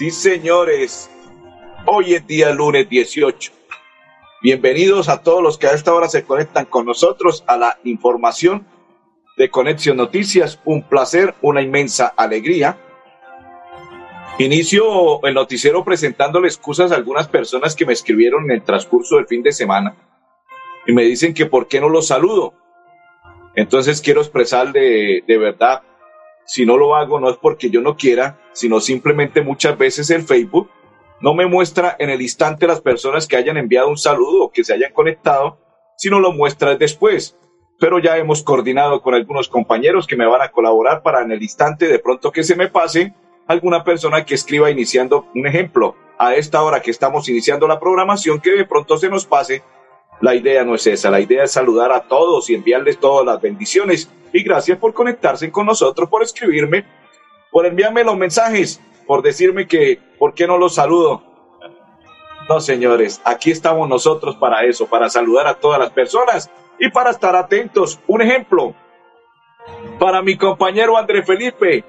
Sí, señores. Hoy es día lunes 18. Bienvenidos a todos los que a esta hora se conectan con nosotros a la información de Conexión Noticias. Un placer, una inmensa alegría. Inicio el noticiero presentándole excusas a algunas personas que me escribieron en el transcurso del fin de semana y me dicen que por qué no los saludo. Entonces quiero expresar de, de verdad, si no lo hago no es porque yo no quiera, sino simplemente muchas veces el Facebook no me muestra en el instante las personas que hayan enviado un saludo o que se hayan conectado, sino lo muestra después. Pero ya hemos coordinado con algunos compañeros que me van a colaborar para en el instante de pronto que se me pase alguna persona que escriba iniciando un ejemplo. A esta hora que estamos iniciando la programación, que de pronto se nos pase la idea no es esa, la idea es saludar a todos y enviarles todas las bendiciones. Y gracias por conectarse con nosotros, por escribirme, por enviarme los mensajes, por decirme que, ¿por qué no los saludo? No, señores, aquí estamos nosotros para eso, para saludar a todas las personas y para estar atentos. Un ejemplo, para mi compañero André Felipe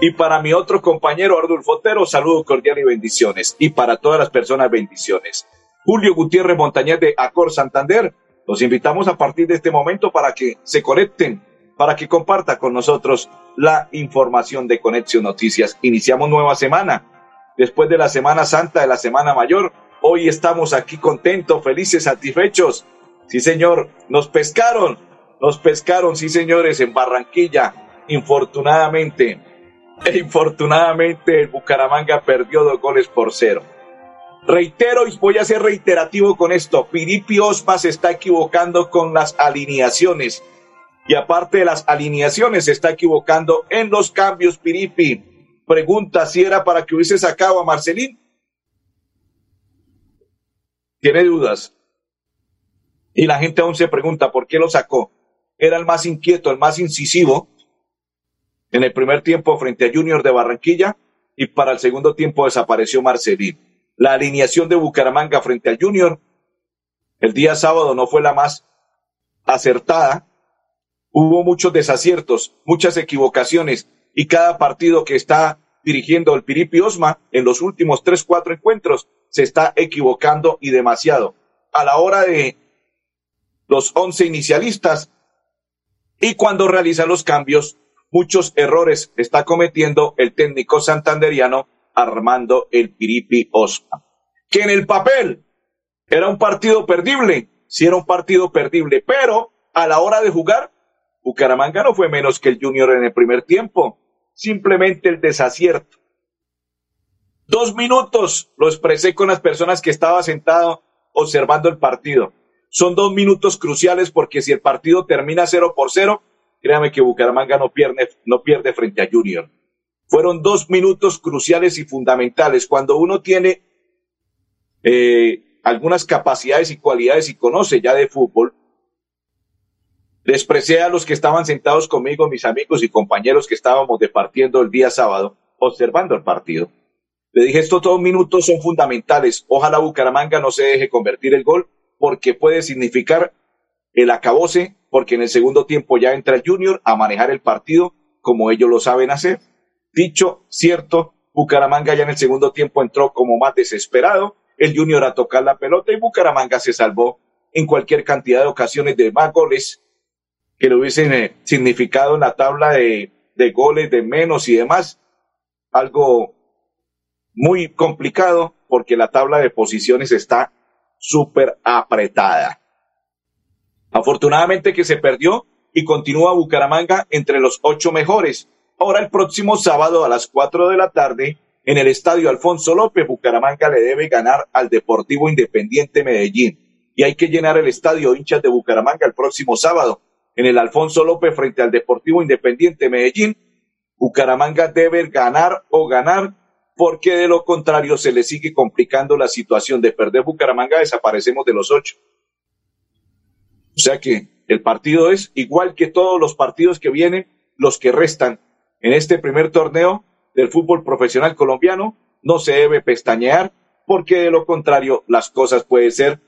y para mi otro compañero Ardulfo Otero, saludo cordial y bendiciones. Y para todas las personas, bendiciones. Julio Gutiérrez Montañez de Acor Santander. Los invitamos a partir de este momento para que se conecten, para que comparta con nosotros la información de Conexión Noticias. Iniciamos nueva semana. Después de la Semana Santa, de la Semana Mayor, hoy estamos aquí contentos, felices, satisfechos. Sí, señor, nos pescaron, nos pescaron, sí, señores, en Barranquilla. Infortunadamente, infortunadamente, el Bucaramanga perdió dos goles por cero. Reitero y voy a ser reiterativo con esto. Piripi Osma se está equivocando con las alineaciones. Y aparte de las alineaciones, se está equivocando en los cambios, Piripi. Pregunta si era para que hubiese sacado a Marcelín. Tiene dudas. Y la gente aún se pregunta por qué lo sacó. Era el más inquieto, el más incisivo en el primer tiempo frente a Junior de Barranquilla y para el segundo tiempo desapareció Marcelín la alineación de Bucaramanga frente al Junior el día sábado no fue la más acertada. Hubo muchos desaciertos, muchas equivocaciones y cada partido que está dirigiendo el Piripi Osma en los últimos tres, cuatro encuentros se está equivocando y demasiado. A la hora de los once inicialistas y cuando realiza los cambios, muchos errores está cometiendo el técnico santanderiano Armando el Piripi Osma. Que en el papel era un partido perdible, sí era un partido perdible, pero a la hora de jugar, Bucaramanga no fue menos que el Junior en el primer tiempo, simplemente el desacierto. Dos minutos lo expresé con las personas que estaba sentado observando el partido. Son dos minutos cruciales porque si el partido termina cero por cero, créame que Bucaramanga no pierde, no pierde frente a Junior. Fueron dos minutos cruciales y fundamentales. Cuando uno tiene eh, algunas capacidades y cualidades y conoce ya de fútbol, expresé a los que estaban sentados conmigo, mis amigos y compañeros que estábamos departiendo el día sábado, observando el partido. Le dije, estos dos minutos son fundamentales. Ojalá Bucaramanga no se deje convertir el gol porque puede significar el acabose, porque en el segundo tiempo ya entra el Junior a manejar el partido como ellos lo saben hacer. Dicho cierto, Bucaramanga ya en el segundo tiempo entró como más desesperado, el Junior a tocar la pelota y Bucaramanga se salvó en cualquier cantidad de ocasiones de más goles que lo hubiesen eh, significado en la tabla de, de goles de menos y demás. Algo muy complicado porque la tabla de posiciones está súper apretada. Afortunadamente que se perdió y continúa Bucaramanga entre los ocho mejores Ahora el próximo sábado a las 4 de la tarde, en el estadio Alfonso López, Bucaramanga le debe ganar al Deportivo Independiente Medellín. Y hay que llenar el estadio hinchas de Bucaramanga el próximo sábado. En el Alfonso López frente al Deportivo Independiente Medellín, Bucaramanga debe ganar o ganar porque de lo contrario se le sigue complicando la situación de perder Bucaramanga, desaparecemos de los ocho. O sea que el partido es igual que todos los partidos que vienen, los que restan en este primer torneo del fútbol profesional colombiano, no se debe pestañear, porque de lo contrario las cosas pueden ser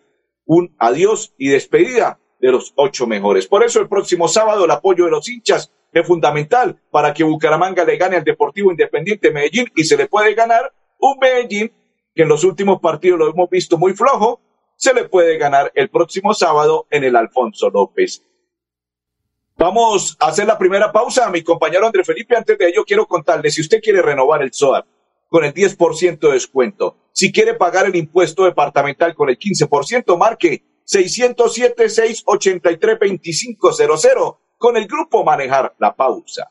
un adiós y despedida de los ocho mejores. Por eso el próximo sábado el apoyo de los hinchas es fundamental para que Bucaramanga le gane al Deportivo Independiente Medellín y se le puede ganar un Medellín que en los últimos partidos lo hemos visto muy flojo, se le puede ganar el próximo sábado en el Alfonso López. Vamos a hacer la primera pausa. Mi compañero André Felipe, antes de ello quiero contarle, si usted quiere renovar el SOAR con el 10% de descuento, si quiere pagar el impuesto departamental con el 15%, marque 607-683-2500 con el grupo Manejar la Pausa.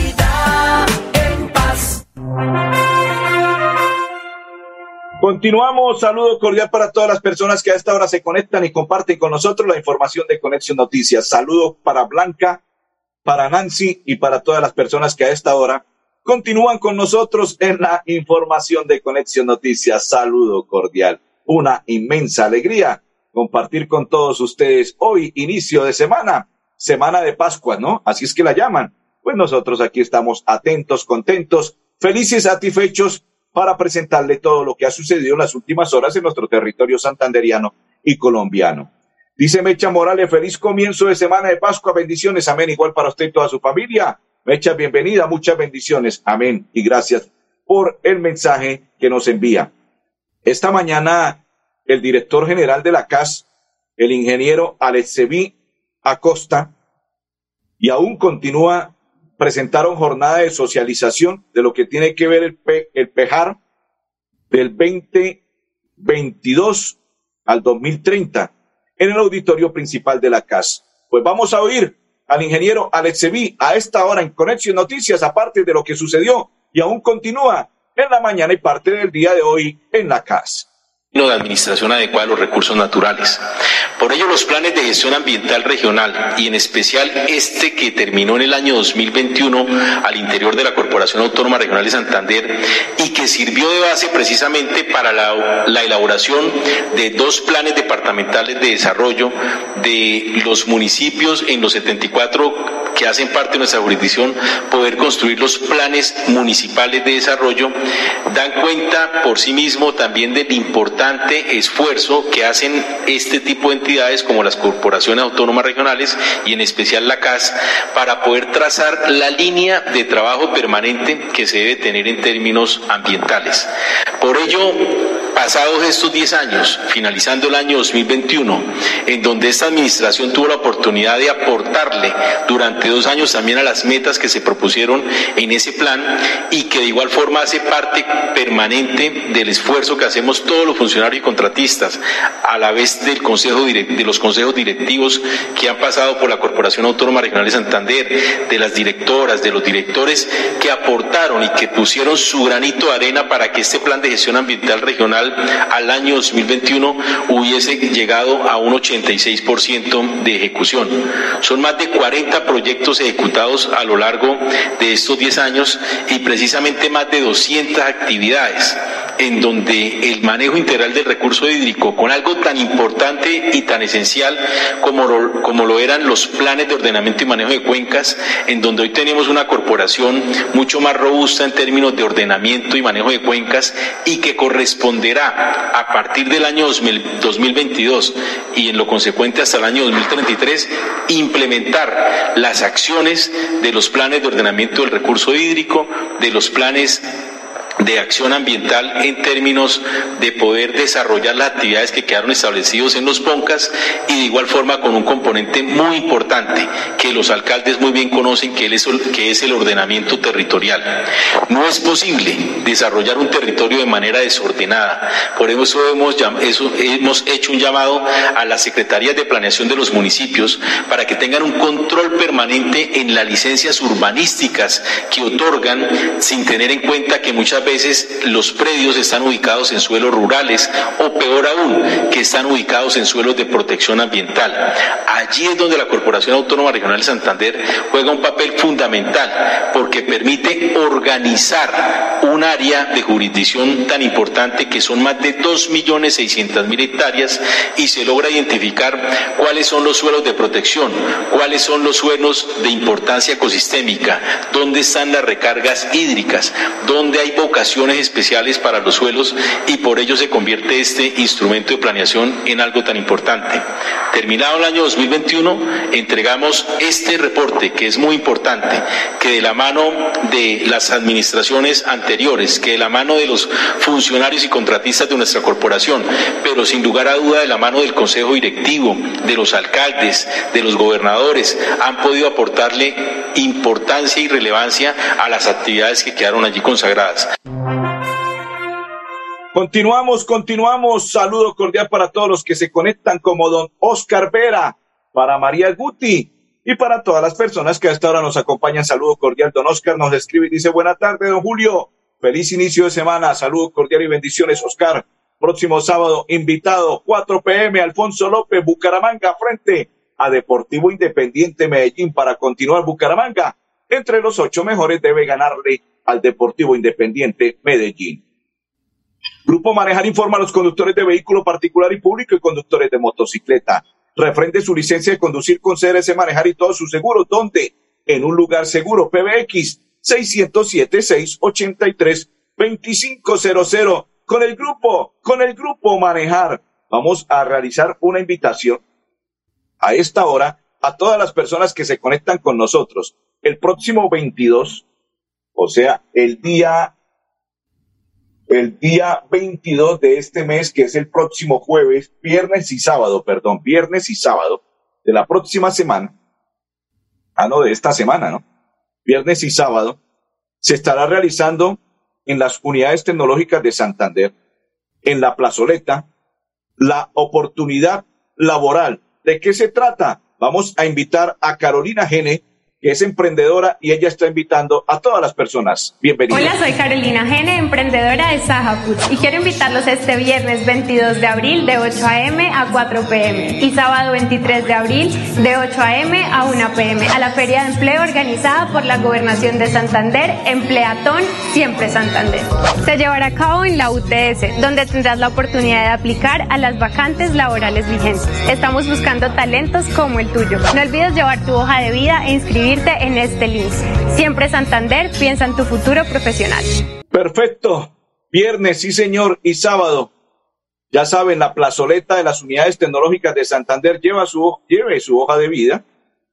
Continuamos, saludo cordial para todas las personas que a esta hora se conectan y comparten con nosotros la información de Conexión Noticias. Saludo para Blanca, para Nancy y para todas las personas que a esta hora continúan con nosotros en la información de Conexión Noticias. Saludo cordial. Una inmensa alegría compartir con todos ustedes hoy, inicio de semana, semana de Pascua, ¿no? Así es que la llaman pues nosotros aquí estamos atentos, contentos, felices, satisfechos para presentarle todo lo que ha sucedido en las últimas horas en nuestro territorio santanderiano y colombiano. Dice Mecha Morales, feliz comienzo de semana de Pascua, bendiciones, amén, igual para usted y toda su familia. Mecha, bienvenida, muchas bendiciones, amén, y gracias por el mensaje que nos envía. Esta mañana, el director general de la CAS, el ingeniero Alexevi Acosta, y aún continúa presentaron jornada de socialización de lo que tiene que ver el, el PEJAR del 2022 al 2030 en el auditorio principal de la CAS. Pues vamos a oír al ingeniero Alex a esta hora en Conexión Noticias, aparte de lo que sucedió y aún continúa en la mañana y parte del día de hoy en la CAS de administración adecuada de los recursos naturales. Por ello, los planes de gestión ambiental regional y en especial este que terminó en el año 2021 al interior de la Corporación Autónoma Regional de Santander y que sirvió de base precisamente para la, la elaboración de dos planes departamentales de desarrollo de los municipios en los 74 que hacen parte de nuestra jurisdicción poder construir los planes municipales de desarrollo, dan cuenta por sí mismo también del importante esfuerzo que hacen este tipo de entidades como las corporaciones autónomas regionales y en especial la CAS para poder trazar la línea de trabajo permanente que se debe tener en términos ambientales. Por ello, pasados estos 10 años, finalizando el año 2021, en donde esta administración tuvo la oportunidad de aportarle durante dos años también a las metas que se propusieron en ese plan y que de igual forma hace parte permanente del esfuerzo que hacemos todos los funcionarios y contratistas, a la vez del consejo de los consejos directivos que han pasado por la Corporación Autónoma Regional de Santander, de las directoras, de los directores que aportaron y que pusieron su granito de arena para que este plan de gestión ambiental regional al año 2021 hubiese llegado a un 86% de ejecución. Son más de 40 proyectos ejecutados a lo largo de estos 10 años y precisamente más de 200 actividades en donde el manejo integral del recurso hídrico, con algo tan importante y tan esencial como lo, como lo eran los planes de ordenamiento y manejo de cuencas, en donde hoy tenemos una corporación mucho más robusta en términos de ordenamiento y manejo de cuencas y que corresponderá a partir del año 2022 y en lo consecuente hasta el año 2033 implementar las acciones de los planes de ordenamiento del recurso hídrico, de los planes de acción ambiental en términos de poder desarrollar las actividades que quedaron establecidos en los PONCAS y de igual forma con un componente muy importante que los alcaldes muy bien conocen que es, que es el ordenamiento territorial. No es posible desarrollar un territorio de manera desordenada. Por eso hemos, eso hemos hecho un llamado a las secretarías de planeación de los municipios para que tengan un control permanente en las licencias urbanísticas que otorgan sin tener en cuenta que muchas veces los predios están ubicados en suelos rurales o peor aún, que están ubicados en suelos de protección ambiental. Allí es donde la Corporación Autónoma Regional de Santander juega un papel fundamental porque permite organizar un área de jurisdicción tan importante que son más de 2.600.000 hectáreas y se logra identificar cuáles son los suelos de protección, cuáles son los suelos de importancia ecosistémica, dónde están las recargas hídricas, dónde hay especiales para los suelos y por ello se convierte este instrumento de planeación en algo tan importante. Terminado el año 2021, entregamos este reporte que es muy importante, que de la mano de las administraciones anteriores, que de la mano de los funcionarios y contratistas de nuestra corporación, pero sin lugar a duda de la mano del Consejo Directivo, de los alcaldes, de los gobernadores, han podido aportarle importancia y relevancia a las actividades que quedaron allí consagradas. Continuamos, continuamos. Saludo cordial para todos los que se conectan como don Oscar Vera, para María Guti y para todas las personas que hasta ahora nos acompañan. Saludo cordial. Don Oscar nos escribe y dice, buena tarde, don Julio. Feliz inicio de semana. Saludo cordial y bendiciones, Oscar. Próximo sábado, invitado, 4 pm, Alfonso López, Bucaramanga, frente a Deportivo Independiente Medellín para continuar Bucaramanga. Entre los ocho mejores debe ganarle al Deportivo Independiente Medellín. Grupo Manejar informa a los conductores de vehículo particular y público y conductores de motocicleta. Refrende su licencia de conducir con CRS Manejar y todos sus seguros. ¿Dónde? En un lugar seguro. PBX 607-683-2500. Con el grupo, con el grupo Manejar. Vamos a realizar una invitación a esta hora a todas las personas que se conectan con nosotros. El próximo 22, o sea, el día el día 22 de este mes, que es el próximo jueves, viernes y sábado, perdón, viernes y sábado de la próxima semana, ah, no, de esta semana, ¿no? Viernes y sábado, se estará realizando en las unidades tecnológicas de Santander, en la plazoleta, la oportunidad laboral. ¿De qué se trata? Vamos a invitar a Carolina Gene, que es emprendedora y ella está invitando a todas las personas. Bienvenidos. Hola, soy Carolina Gene, emprendedora de Saja Food y quiero invitarlos este viernes 22 de abril de 8 a.m. a 4 p.m. y sábado 23 de abril de 8 a.m. a 1 p.m. a la Feria de Empleo organizada por la Gobernación de Santander, Empleatón Siempre Santander. Se llevará a cabo en la UTS, donde tendrás la oportunidad de aplicar a las vacantes laborales vigentes. Estamos buscando talentos como el tuyo. No olvides llevar tu hoja de vida e inscribirte en este link. Siempre Santander piensa en tu futuro profesional. Perfecto. Viernes, sí señor, y sábado. Ya saben, la plazoleta de las unidades tecnológicas de Santander lleva su, lleve su hoja de vida,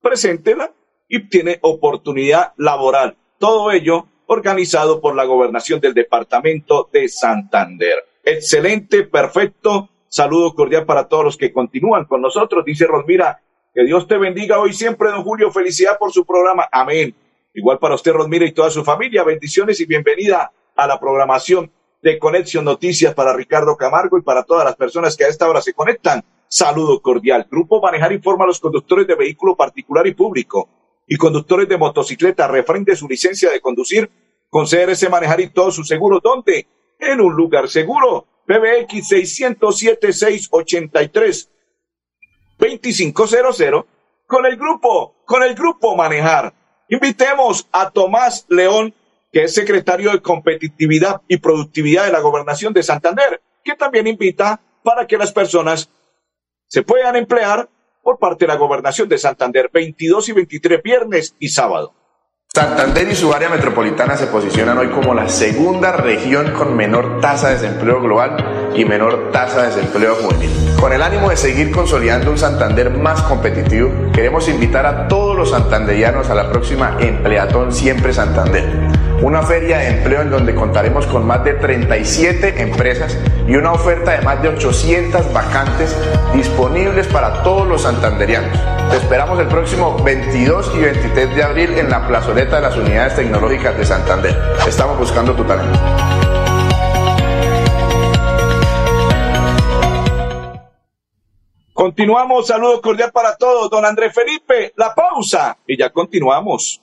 preséntela y tiene oportunidad laboral. Todo ello organizado por la gobernación del departamento de Santander. Excelente, perfecto. Saludo cordial para todos los que continúan con nosotros. Dice Rosmira, que Dios te bendiga hoy siempre, don Julio. Felicidad por su programa. Amén. Igual para usted, Rosmira, y toda su familia. Bendiciones y bienvenida a la programación de Conexión Noticias para Ricardo Camargo y para todas las personas que a esta hora se conectan. Saludo cordial. Grupo Manejar informa a los conductores de vehículo particular y público y conductores de motocicleta refrende su licencia de conducir con CRS Manejar y todos sus seguros. ¿Dónde? En un lugar seguro. PBX 607 683 2500 con el grupo, con el grupo Manejar. Invitemos a Tomás León, que es secretario de Competitividad y Productividad de la Gobernación de Santander, que también invita para que las personas se puedan emplear por parte de la Gobernación de Santander 22 y 23 viernes y sábado. Santander y su área metropolitana se posicionan hoy como la segunda región con menor tasa de desempleo global y menor tasa de desempleo juvenil. Con el ánimo de seguir consolidando un Santander más competitivo, queremos invitar a todos los santanderianos a la próxima Empleatón Siempre Santander. Una feria de empleo en donde contaremos con más de 37 empresas y una oferta de más de 800 vacantes disponibles para todos los santanderianos. Te esperamos el próximo 22 y 23 de abril en la plazoleta de las unidades tecnológicas de Santander. Estamos buscando tu talento. Continuamos, saludo cordial para todos, don Andrés Felipe, la pausa y ya continuamos.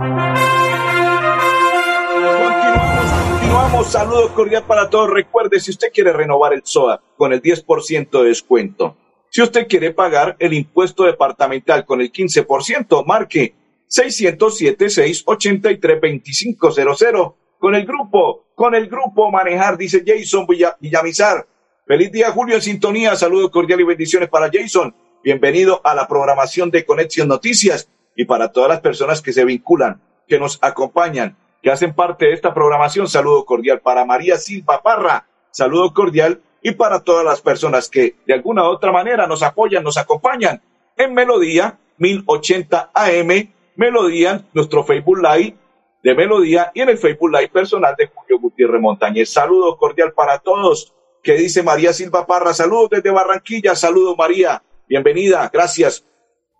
Continuamos, continuamos. Saludo cordial para todos. Recuerde, si usted quiere renovar el SOA con el 10% de descuento, si usted quiere pagar el impuesto departamental con el 15%, marque 607-683-2500 con el grupo, con el grupo Manejar, dice Jason Villa- Villamizar. Feliz día, Julio, en sintonía. Saludos cordiales y bendiciones para Jason. Bienvenido a la programación de Conexión Noticias y para todas las personas que se vinculan, que nos acompañan, que hacen parte de esta programación. Saludo cordial para María Silva Parra. Saludo cordial y para todas las personas que de alguna u otra manera nos apoyan, nos acompañan en Melodía 1080 AM, Melodía, nuestro Facebook Live de Melodía y en el Facebook Live personal de Julio Gutiérrez Montañez. Saludo cordial para todos. Que dice María Silva Parra, saludos desde Barranquilla, saludos María, bienvenida, gracias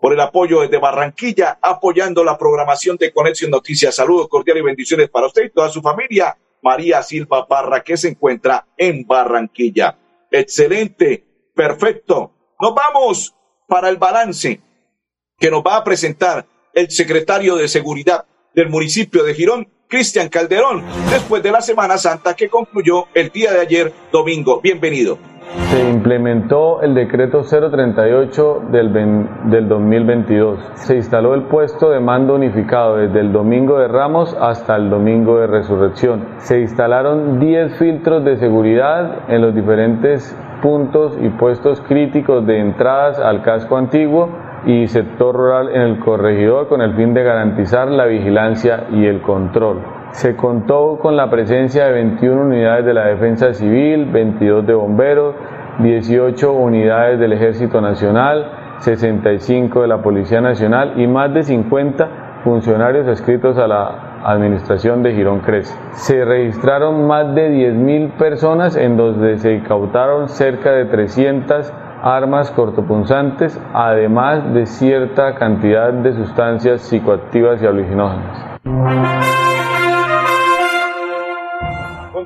por el apoyo desde Barranquilla, apoyando la programación de Conexión Noticias. Saludos cordiales y bendiciones para usted y toda su familia. María Silva Parra, que se encuentra en Barranquilla. Excelente, perfecto. Nos vamos para el balance que nos va a presentar el secretario de Seguridad del municipio de Girón, Cristian Calderón, después de la Semana Santa que concluyó el día de ayer, domingo. Bienvenido. Se implementó el decreto 038 del, del 2022. Se instaló el puesto de mando unificado desde el domingo de Ramos hasta el domingo de Resurrección. Se instalaron 10 filtros de seguridad en los diferentes puntos y puestos críticos de entradas al casco antiguo y sector rural en el corregidor con el fin de garantizar la vigilancia y el control. Se contó con la presencia de 21 unidades de la Defensa Civil, 22 de bomberos, 18 unidades del Ejército Nacional, 65 de la Policía Nacional y más de 50 funcionarios adscritos a la Administración de Girón Crece. Se registraron más de 10.000 personas en donde se incautaron cerca de 300 armas cortopunzantes, además de cierta cantidad de sustancias psicoactivas y alucinógenas.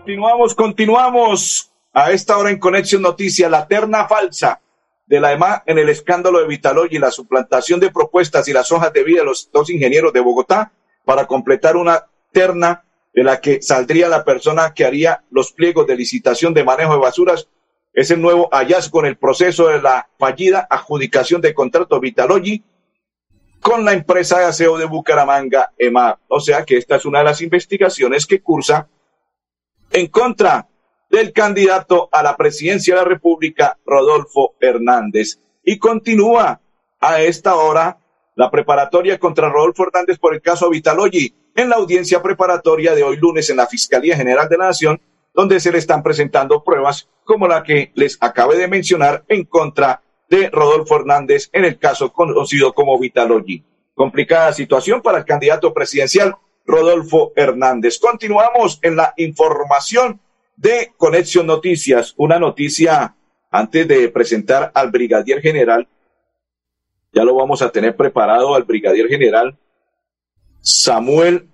Continuamos, continuamos. A esta hora en Conexión Noticias, la terna falsa de la EMA en el escándalo de Vitaloy y la suplantación de propuestas y las hojas de vida de los dos ingenieros de Bogotá para completar una terna de la que saldría la persona que haría los pliegos de licitación de manejo de basuras. Es el nuevo hallazgo en el proceso de la fallida adjudicación de contrato Vitalogy con la empresa de aseo de Bucaramanga, EMA. O sea que esta es una de las investigaciones que cursa en contra del candidato a la presidencia de la República, Rodolfo Hernández. Y continúa a esta hora la preparatoria contra Rodolfo Hernández por el caso Vitalogy en la audiencia preparatoria de hoy lunes en la Fiscalía General de la Nación, donde se le están presentando pruebas como la que les acabé de mencionar en contra de Rodolfo Hernández en el caso conocido como Vitalogy. Complicada situación para el candidato presidencial Rodolfo Hernández. Continuamos en la información de Conexión Noticias. Una noticia antes de presentar al brigadier general. Ya lo vamos a tener preparado al brigadier general Samuel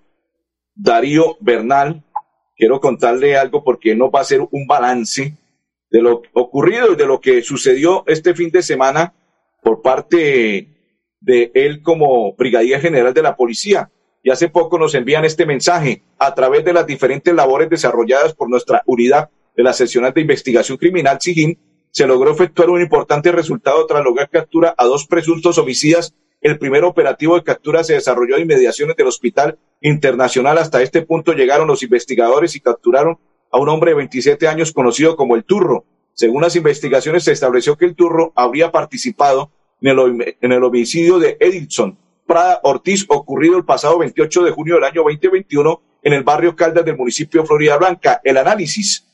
Darío Bernal. Quiero contarle algo porque nos va a hacer un balance de lo ocurrido y de lo que sucedió este fin de semana por parte de él como brigadier general de la policía. Y hace poco nos envían este mensaje a través de las diferentes labores desarrolladas por nuestra unidad de la seccional de investigación criminal SIGIN, se logró efectuar un importante resultado tras lograr captura a dos presuntos homicidas. El primer operativo de captura se desarrolló en inmediaciones del Hospital Internacional. Hasta este punto llegaron los investigadores y capturaron a un hombre de 27 años conocido como el Turro. Según las investigaciones, se estableció que el Turro habría participado en el, en el homicidio de Edilson Prada Ortiz ocurrido el pasado 28 de junio del año 2021 en el barrio Caldas del municipio de Florida Blanca. El análisis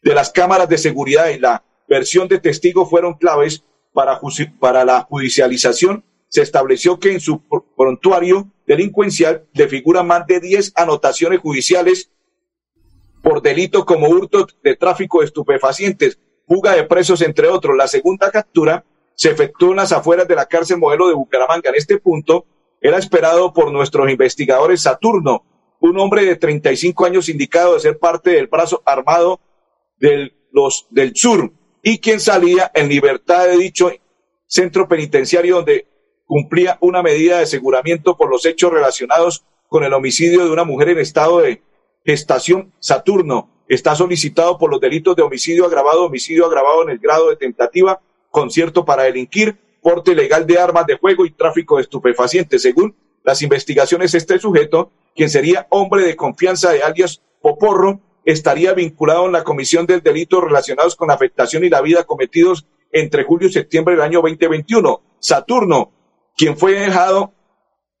de las cámaras de seguridad y la versión de testigo fueron claves para, la judicialización. Se estableció que en su prontuario delincuencial le figuran más de 10 anotaciones judiciales por delito como hurto de tráfico de estupefacientes, fuga de presos, entre otros. La segunda captura se efectuó en las afueras de la cárcel modelo de Bucaramanga. En este punto era esperado por nuestros investigadores Saturno, un hombre de 35 años indicado de ser parte del brazo armado del, los, del sur y quien salía en libertad de dicho centro penitenciario donde cumplía una medida de aseguramiento por los hechos relacionados con el homicidio de una mujer en estado de gestación. Saturno está solicitado por los delitos de homicidio agravado, homicidio agravado en el grado de tentativa, concierto para delinquir, porte ilegal de armas de fuego y tráfico de estupefacientes. Según las investigaciones, este sujeto, quien sería hombre de confianza de alias Poporro, estaría vinculado en la comisión del delito relacionados con la afectación y la vida cometidos entre julio y septiembre del año 2021. Saturno, quien fue dejado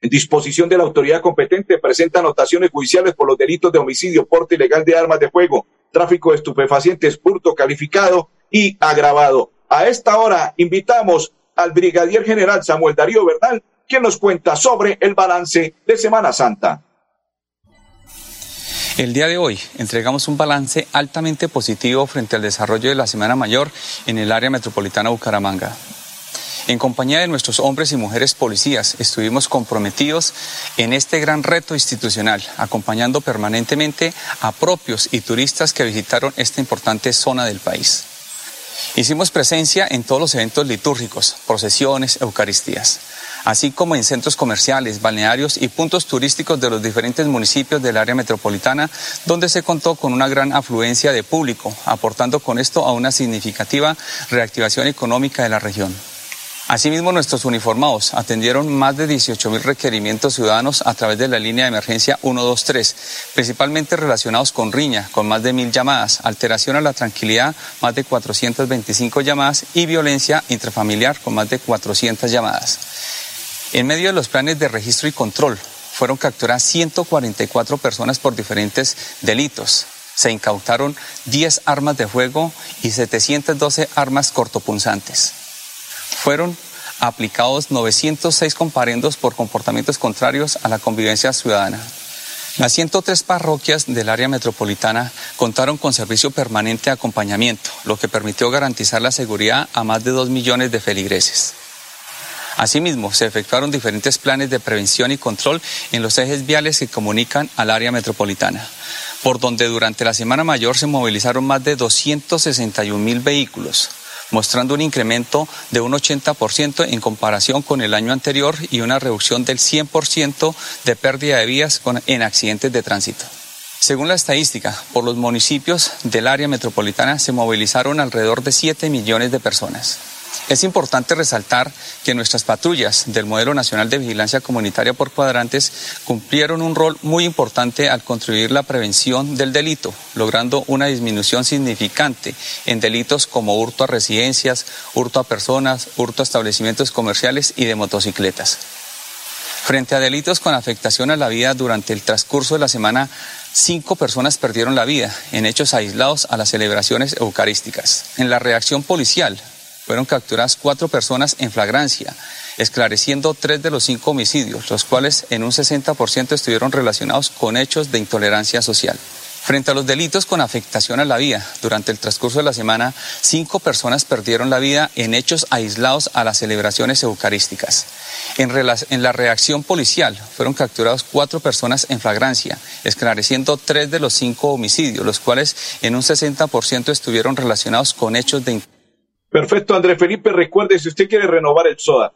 en disposición de la autoridad competente, presenta anotaciones judiciales por los delitos de homicidio, porte ilegal de armas de fuego, tráfico de estupefacientes, hurto calificado y agravado. A esta hora invitamos al brigadier general Samuel Darío Bernal, quien nos cuenta sobre el balance de Semana Santa. El día de hoy entregamos un balance altamente positivo frente al desarrollo de la Semana Mayor en el área metropolitana Bucaramanga. En compañía de nuestros hombres y mujeres policías, estuvimos comprometidos en este gran reto institucional, acompañando permanentemente a propios y turistas que visitaron esta importante zona del país. Hicimos presencia en todos los eventos litúrgicos, procesiones, eucaristías, así como en centros comerciales, balnearios y puntos turísticos de los diferentes municipios del área metropolitana, donde se contó con una gran afluencia de público, aportando con esto a una significativa reactivación económica de la región. Asimismo, nuestros uniformados atendieron más de 18 mil requerimientos ciudadanos a través de la línea de emergencia 123, principalmente relacionados con riña, con más de mil llamadas, alteración a la tranquilidad, más de 425 llamadas y violencia intrafamiliar, con más de 400 llamadas. En medio de los planes de registro y control, fueron capturadas 144 personas por diferentes delitos. Se incautaron 10 armas de fuego y 712 armas cortopunzantes fueron aplicados 906 comparendos por comportamientos contrarios a la convivencia ciudadana. Las 103 parroquias del área metropolitana contaron con servicio permanente de acompañamiento, lo que permitió garantizar la seguridad a más de 2 millones de feligreses. Asimismo, se efectuaron diferentes planes de prevención y control en los ejes viales que comunican al área metropolitana, por donde durante la Semana Mayor se movilizaron más de 261 mil vehículos, mostrando un incremento de un 80% en comparación con el año anterior y una reducción del 100% de pérdida de vías en accidentes de tránsito. Según la estadística, por los municipios del área metropolitana se movilizaron alrededor de 7 millones de personas. Es importante resaltar que nuestras patrullas del Modelo Nacional de Vigilancia Comunitaria por Cuadrantes cumplieron un rol muy importante al contribuir la prevención del delito, logrando una disminución significante en delitos como hurto a residencias, hurto a personas, hurto a establecimientos comerciales y de motocicletas. Frente a delitos con afectación a la vida durante el transcurso de la semana, cinco personas perdieron la vida en hechos aislados a las celebraciones eucarísticas. En la reacción policial, fueron capturadas cuatro personas en flagrancia, esclareciendo tres de los cinco homicidios, los cuales en un 60% estuvieron relacionados con hechos de intolerancia social. Frente a los delitos con afectación a la vida, durante el transcurso de la semana, cinco personas perdieron la vida en hechos aislados a las celebraciones eucarísticas. En, la reacción policial fueron capturados cuatro personas en flagrancia, esclareciendo tres de los cinco homicidios, los cuales en un 60% estuvieron relacionados con hechos de Perfecto, André Felipe. Recuerde, si usted quiere renovar el SODA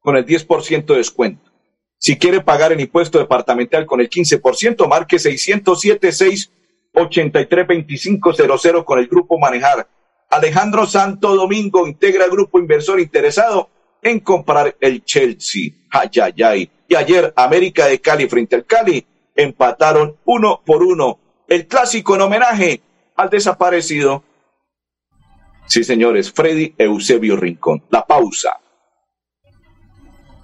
con el 10% de descuento, si quiere pagar el impuesto departamental con el 15%, marque 607-683-2500 con el grupo Manejar. Alejandro Santo Domingo integra grupo inversor interesado en comprar el Chelsea. Ay, ay, ay. Y ayer América de Cali frente al Cali empataron uno por uno. El clásico en homenaje al desaparecido. Sí, señores, Freddy Eusebio Rincón. La pausa.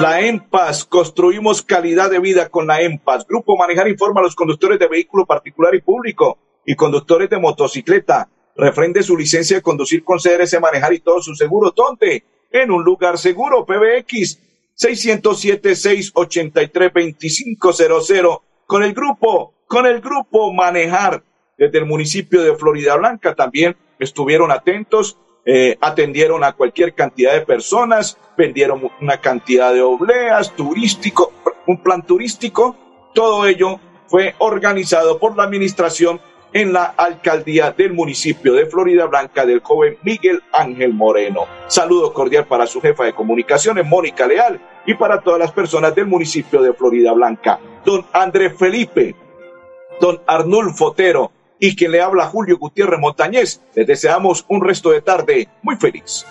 La EMPAS, construimos calidad de vida con la EMPAS. Grupo Manejar informa a los conductores de vehículo particular y público y conductores de motocicleta. Refrende su licencia de conducir con CRS Manejar y todo su seguro. ¿Dónde? En un lugar seguro. PBX 607-683-2500. Con el grupo, con el grupo Manejar desde el municipio de Florida Blanca también estuvieron atentos eh, atendieron a cualquier cantidad de personas, vendieron una cantidad de obleas, turístico, un plan turístico, todo ello fue organizado por la administración en la alcaldía del municipio de Florida Blanca del joven Miguel Ángel Moreno. Saludo cordial para su jefa de comunicaciones, Mónica Leal, y para todas las personas del municipio de Florida Blanca. Don André Felipe, don Arnulfo Otero, y quien le habla Julio Gutiérrez Montañez. Les deseamos un resto de tarde muy feliz.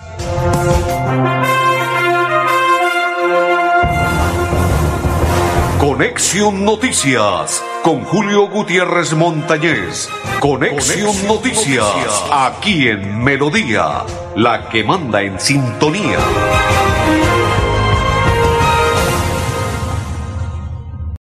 Conexión Noticias con Julio Gutiérrez Montañez. Conexión Noticias aquí en Melodía, la que manda en sintonía.